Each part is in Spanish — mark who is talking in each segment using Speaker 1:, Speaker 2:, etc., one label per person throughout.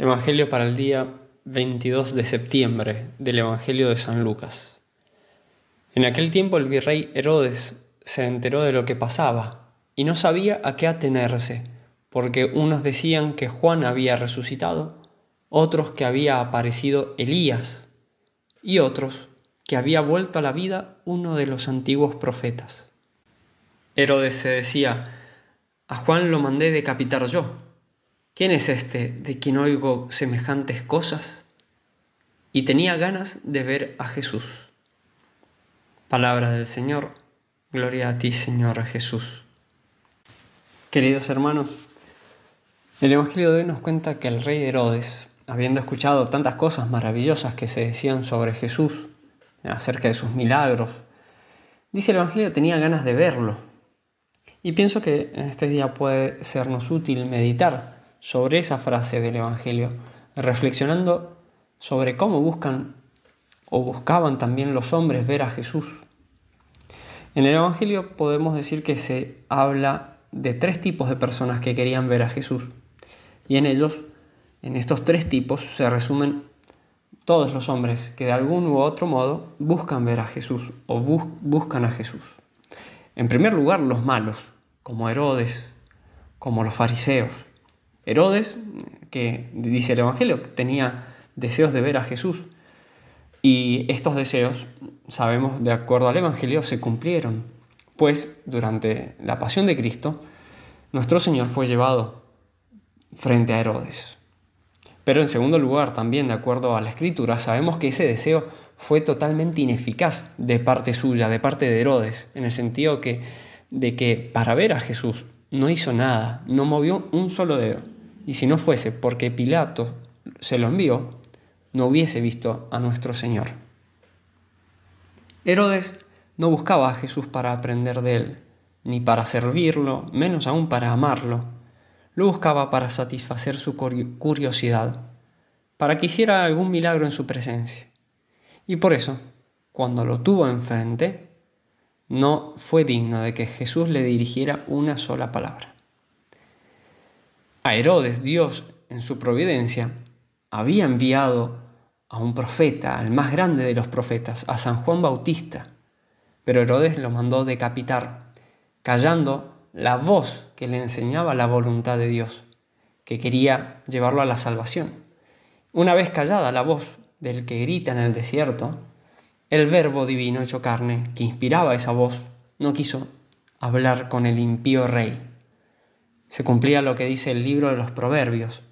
Speaker 1: Evangelio para el día 22 de septiembre del Evangelio de San Lucas. En aquel tiempo el virrey Herodes se enteró de lo que pasaba y no sabía a qué atenerse, porque unos decían que Juan había resucitado, otros que había aparecido Elías y otros que había vuelto a la vida uno de los antiguos profetas. Herodes se decía, a Juan lo mandé decapitar yo ¿Quién es este de quien oigo semejantes cosas? Y tenía ganas de ver a Jesús. Palabra del Señor, gloria a ti Señor Jesús. Queridos hermanos, el Evangelio de hoy nos cuenta que el rey Herodes, habiendo escuchado tantas cosas maravillosas que se decían sobre Jesús, acerca de sus milagros, dice el Evangelio tenía ganas de verlo. Y pienso que en este día puede sernos útil meditar sobre esa frase del Evangelio, reflexionando sobre cómo buscan o buscaban también los hombres ver a Jesús. En el Evangelio podemos decir que se habla de tres tipos de personas que querían ver a Jesús. Y en ellos, en estos tres tipos, se resumen todos los hombres que de algún u otro modo buscan ver a Jesús o buscan a Jesús. En primer lugar, los malos, como Herodes, como los fariseos. Herodes, que dice el Evangelio, tenía deseos de ver a Jesús. Y estos deseos, sabemos, de acuerdo al Evangelio, se cumplieron, pues durante la pasión de Cristo, nuestro Señor fue llevado frente a Herodes. Pero en segundo lugar, también de acuerdo a la Escritura, sabemos que ese deseo fue totalmente ineficaz de parte suya, de parte de Herodes, en el sentido que, de que para ver a Jesús no hizo nada, no movió un solo dedo. Y si no fuese porque Pilato se lo envió, no hubiese visto a nuestro Señor. Herodes no buscaba a Jesús para aprender de él, ni para servirlo, menos aún para amarlo. Lo buscaba para satisfacer su curiosidad, para que hiciera algún milagro en su presencia. Y por eso, cuando lo tuvo enfrente, no fue digno de que Jesús le dirigiera una sola palabra. A Herodes, Dios, en su providencia, había enviado a un profeta, al más grande de los profetas, a San Juan Bautista, pero Herodes lo mandó decapitar, callando la voz que le enseñaba la voluntad de Dios, que quería llevarlo a la salvación. Una vez callada la voz del que grita en el desierto, el verbo divino hecho carne, que inspiraba esa voz, no quiso hablar con el impío rey. Se cumplía lo que dice el libro de los Proverbios.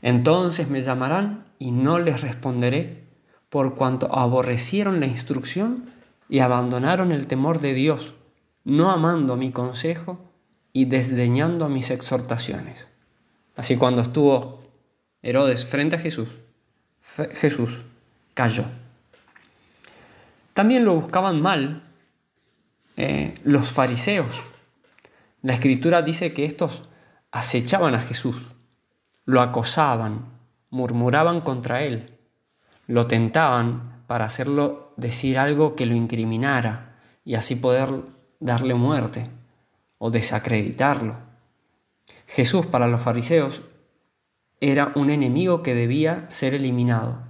Speaker 1: Entonces me llamarán y no les responderé, por cuanto aborrecieron la instrucción y abandonaron el temor de Dios, no amando mi consejo y desdeñando mis exhortaciones. Así cuando estuvo Herodes frente a Jesús, Jesús cayó. También lo buscaban mal eh, los fariseos. La escritura dice que estos acechaban a Jesús, lo acosaban, murmuraban contra él, lo tentaban para hacerlo decir algo que lo incriminara y así poder darle muerte o desacreditarlo. Jesús para los fariseos era un enemigo que debía ser eliminado,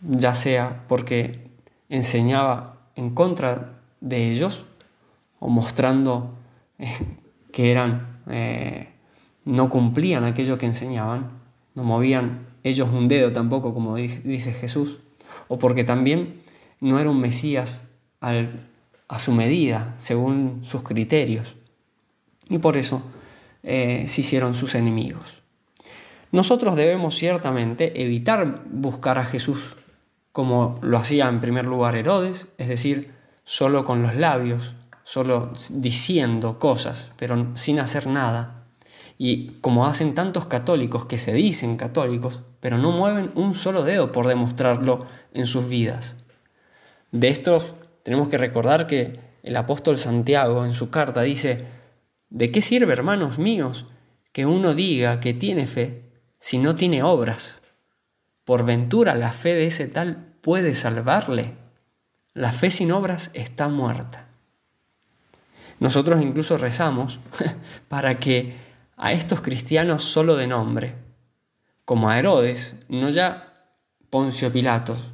Speaker 1: ya sea porque enseñaba en contra de ellos o mostrando eh, que eran eh, no cumplían aquello que enseñaban, no movían ellos un dedo tampoco, como dice Jesús, o porque también no era un Mesías a su medida, según sus criterios, y por eso eh, se hicieron sus enemigos. Nosotros debemos ciertamente evitar buscar a Jesús como lo hacía en primer lugar Herodes, es decir, solo con los labios, solo diciendo cosas, pero sin hacer nada. Y como hacen tantos católicos que se dicen católicos, pero no mueven un solo dedo por demostrarlo en sus vidas. De estos tenemos que recordar que el apóstol Santiago en su carta dice, ¿de qué sirve, hermanos míos, que uno diga que tiene fe si no tiene obras? ¿Por ventura la fe de ese tal puede salvarle? La fe sin obras está muerta. Nosotros incluso rezamos para que a estos cristianos solo de nombre, como a Herodes, no ya Poncio Pilatos,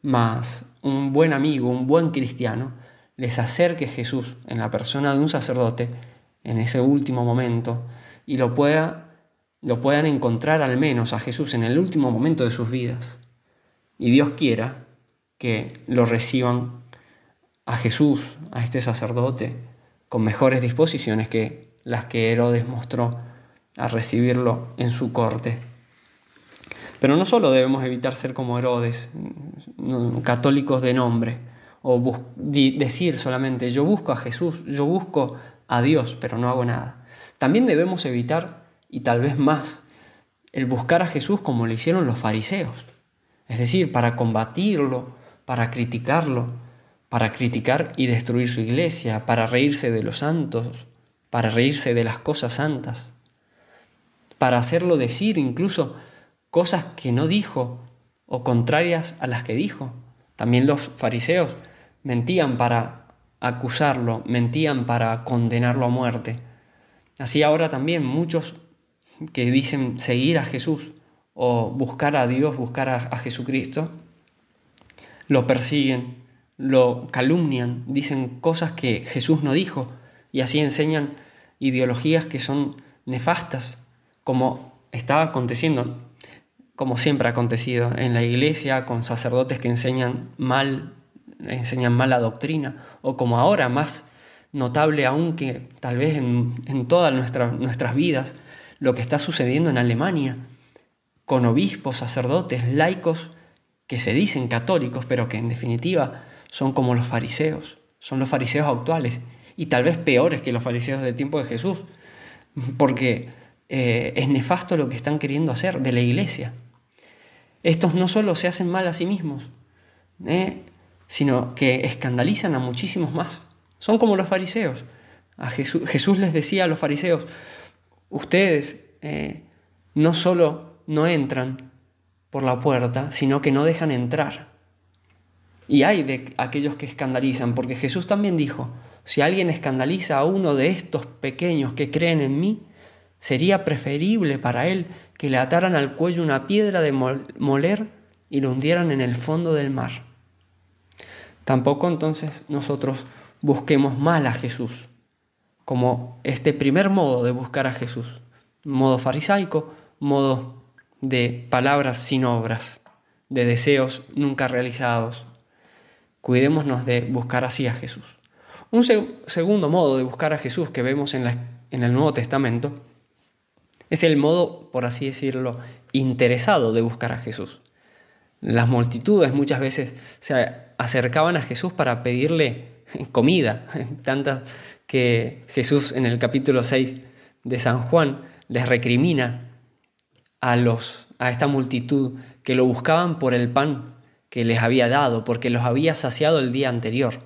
Speaker 1: mas un buen amigo, un buen cristiano, les acerque Jesús en la persona de un sacerdote en ese último momento y lo, pueda, lo puedan encontrar al menos a Jesús en el último momento de sus vidas. Y Dios quiera que lo reciban a Jesús, a este sacerdote, con mejores disposiciones que las que Herodes mostró a recibirlo en su corte. Pero no solo debemos evitar ser como Herodes, católicos de nombre, o decir solamente yo busco a Jesús, yo busco a Dios, pero no hago nada. También debemos evitar, y tal vez más, el buscar a Jesús como lo hicieron los fariseos, es decir, para combatirlo, para criticarlo, para criticar y destruir su iglesia, para reírse de los santos, para reírse de las cosas santas, para hacerlo decir incluso cosas que no dijo o contrarias a las que dijo. También los fariseos mentían para acusarlo, mentían para condenarlo a muerte. Así ahora también muchos que dicen seguir a Jesús o buscar a Dios, buscar a, Jesucristo, lo persiguen, lo calumnian, dicen cosas que Jesús no dijo y así enseñan ideologías que son nefastas, como estaba aconteciendo, como siempre ha acontecido en la iglesia, con sacerdotes que enseñan mal enseñan mala doctrina, o como ahora más notable aún que tal vez en, todas nuestras vidas, lo que está sucediendo en Alemania, con obispos, sacerdotes, laicos que se dicen católicos, pero que en definitiva son como los fariseos, son los fariseos actuales, y tal vez peores que los fariseos del tiempo de Jesús, porque eh, es nefasto lo que están queriendo hacer de la iglesia. Estos no solo se hacen mal a sí mismos, ¿eh? sino que escandalizan a muchísimos más. Son como los fariseos. A Jesús, les decía a los fariseos, ustedes eh, no solo no entran por la puerta, sino que no dejan entrar. Y hay de aquellos que escandalizan, porque Jesús también dijo, si alguien escandaliza a uno de estos pequeños que creen en mí, sería preferible para él que le ataran al cuello una piedra de moler y lo hundieran en el fondo del mar. Tampoco entonces nosotros busquemos mal a Jesús, como este primer modo de buscar a Jesús, modo farisaico, modo de palabras sin obras, de deseos nunca realizados. Cuidémonos de buscar así a Jesús. Un segundo modo de buscar a Jesús que vemos en, en el Nuevo Testamento es el modo, por así decirlo, interesado de buscar a Jesús. Las multitudes muchas veces se acercaban a Jesús para pedirle comida, tantas que Jesús en el capítulo 6 de San Juan les recrimina a, los, a esta multitud que lo buscaban por el pan que les había dado, porque los había saciado el día anterior.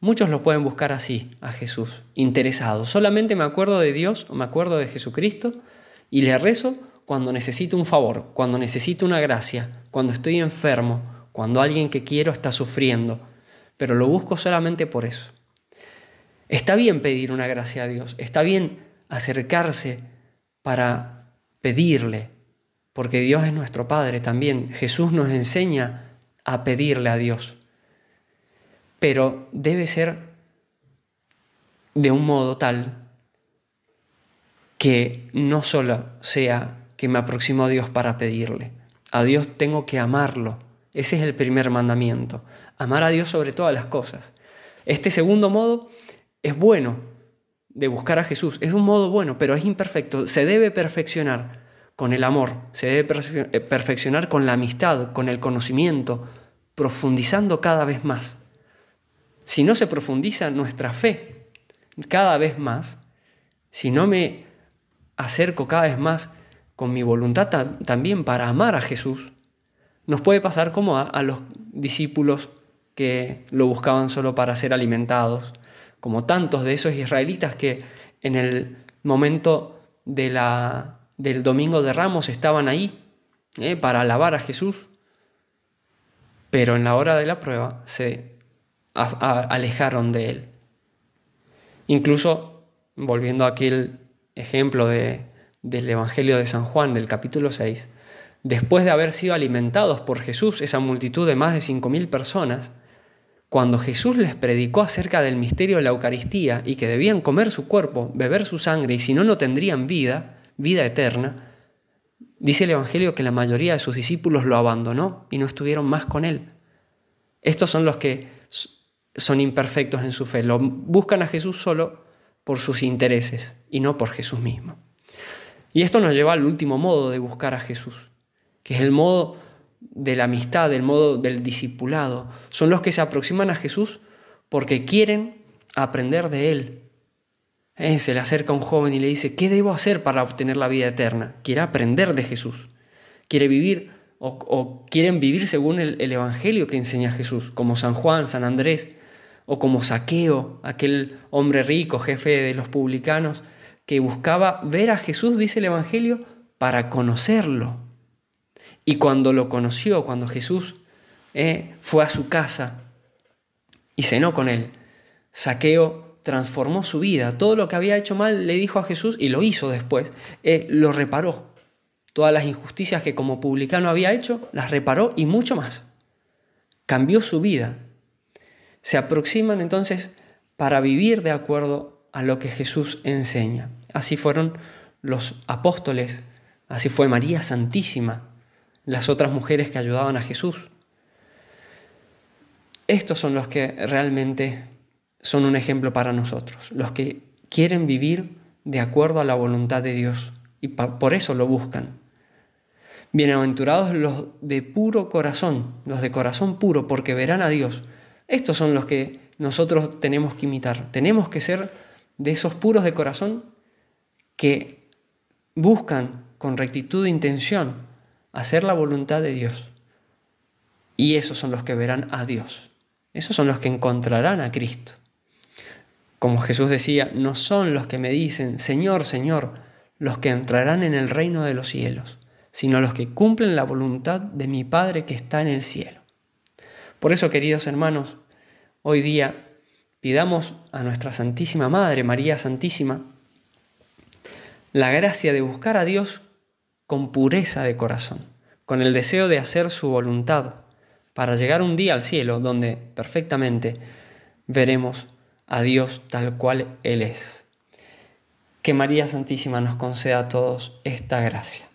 Speaker 1: Muchos lo pueden buscar así, a Jesús, interesado. Solamente me acuerdo de Dios, me acuerdo de Jesucristo y le rezo cuando necesito un favor, cuando necesito una gracia, cuando estoy enfermo, cuando alguien que quiero está sufriendo, pero lo busco solamente por eso. Está bien pedir una gracia a Dios, está bien acercarse para pedirle, porque Dios es nuestro Padre también. Jesús nos enseña a pedirle a Dios, pero debe ser de un modo tal que no solo sea que me aproximo a Dios para pedirle. A Dios tengo que amarlo. Ese es el primer mandamiento. Amar a Dios sobre todas las cosas. Este segundo modo es bueno de buscar a Jesús. Es un modo bueno, pero es imperfecto. Se debe perfeccionar con el amor. Se debe eh, perfeccionar con la amistad, con el conocimiento, profundizando cada vez más. Si no se profundiza nuestra fe cada vez más, si no me acerco cada vez más con mi voluntad también para amar a Jesús, nos puede pasar como a, los discípulos que lo buscaban solo para ser alimentados, como tantos de esos israelitas que en el momento de la, del domingo de Ramos estaban ahí ¿eh? para alabar a Jesús, pero en la hora de la prueba se alejaron de él. Incluso, volviendo a aquel ejemplo de del Evangelio de San Juan, del capítulo 6, después de haber sido alimentados por Jesús, esa multitud de más de 5.000 personas, cuando Jesús les predicó acerca del misterio de la Eucaristía y que debían comer su cuerpo, beber su sangre y si no, no tendrían vida, vida eterna, dice el Evangelio que la mayoría de sus discípulos lo abandonó y no estuvieron más con él. Estos son los que son imperfectos en su fe, lo buscan a Jesús solo por sus intereses y no por Jesús mismo. Y esto nos lleva al último modo de buscar a Jesús, que es el modo de la amistad, el modo del discipulado. Son los que se aproximan a Jesús porque quieren aprender de Él. Eh, se le acerca un joven y le dice, ¿qué debo hacer para obtener la vida eterna? Quiere aprender de Jesús. Quiere vivir o, quieren vivir según el, el Evangelio que enseña Jesús, como San Juan, San Andrés, o como Saqueo, aquel hombre rico, jefe de los publicanos, que buscaba ver a Jesús, dice el Evangelio, para conocerlo. Y cuando lo conoció, cuando Jesús eh, fue a su casa y cenó con él, Saqueo transformó su vida. Todo lo que había hecho mal le dijo a Jesús y lo hizo después. Eh, lo reparó. Todas las injusticias que como publicano había hecho, las reparó y mucho más. Cambió su vida. Se aproximan entonces para vivir de acuerdo a lo que Jesús enseña. Así fueron los apóstoles, así fue María Santísima, las otras mujeres que ayudaban a Jesús. Estos son los que realmente son un ejemplo para nosotros, los que quieren vivir de acuerdo a la voluntad de Dios y por eso lo buscan. Bienaventurados los de puro corazón, los de corazón puro, porque verán a Dios. Estos son los que nosotros tenemos que imitar. Tenemos que ser de esos puros de corazón que buscan con rectitud de intención hacer la voluntad de Dios. Y esos son los que verán a Dios. Esos son los que encontrarán a Cristo. Como Jesús decía, no son los que me dicen, Señor, Señor, los que entrarán en el reino de los cielos, sino los que cumplen la voluntad de mi Padre que está en el cielo. Por eso, queridos hermanos, hoy día pidamos a nuestra Santísima Madre, María Santísima, la gracia de buscar a Dios con pureza de corazón, con el deseo de hacer su voluntad, para llegar un día al cielo donde perfectamente veremos a Dios tal cual Él es. Que María Santísima nos conceda a todos esta gracia.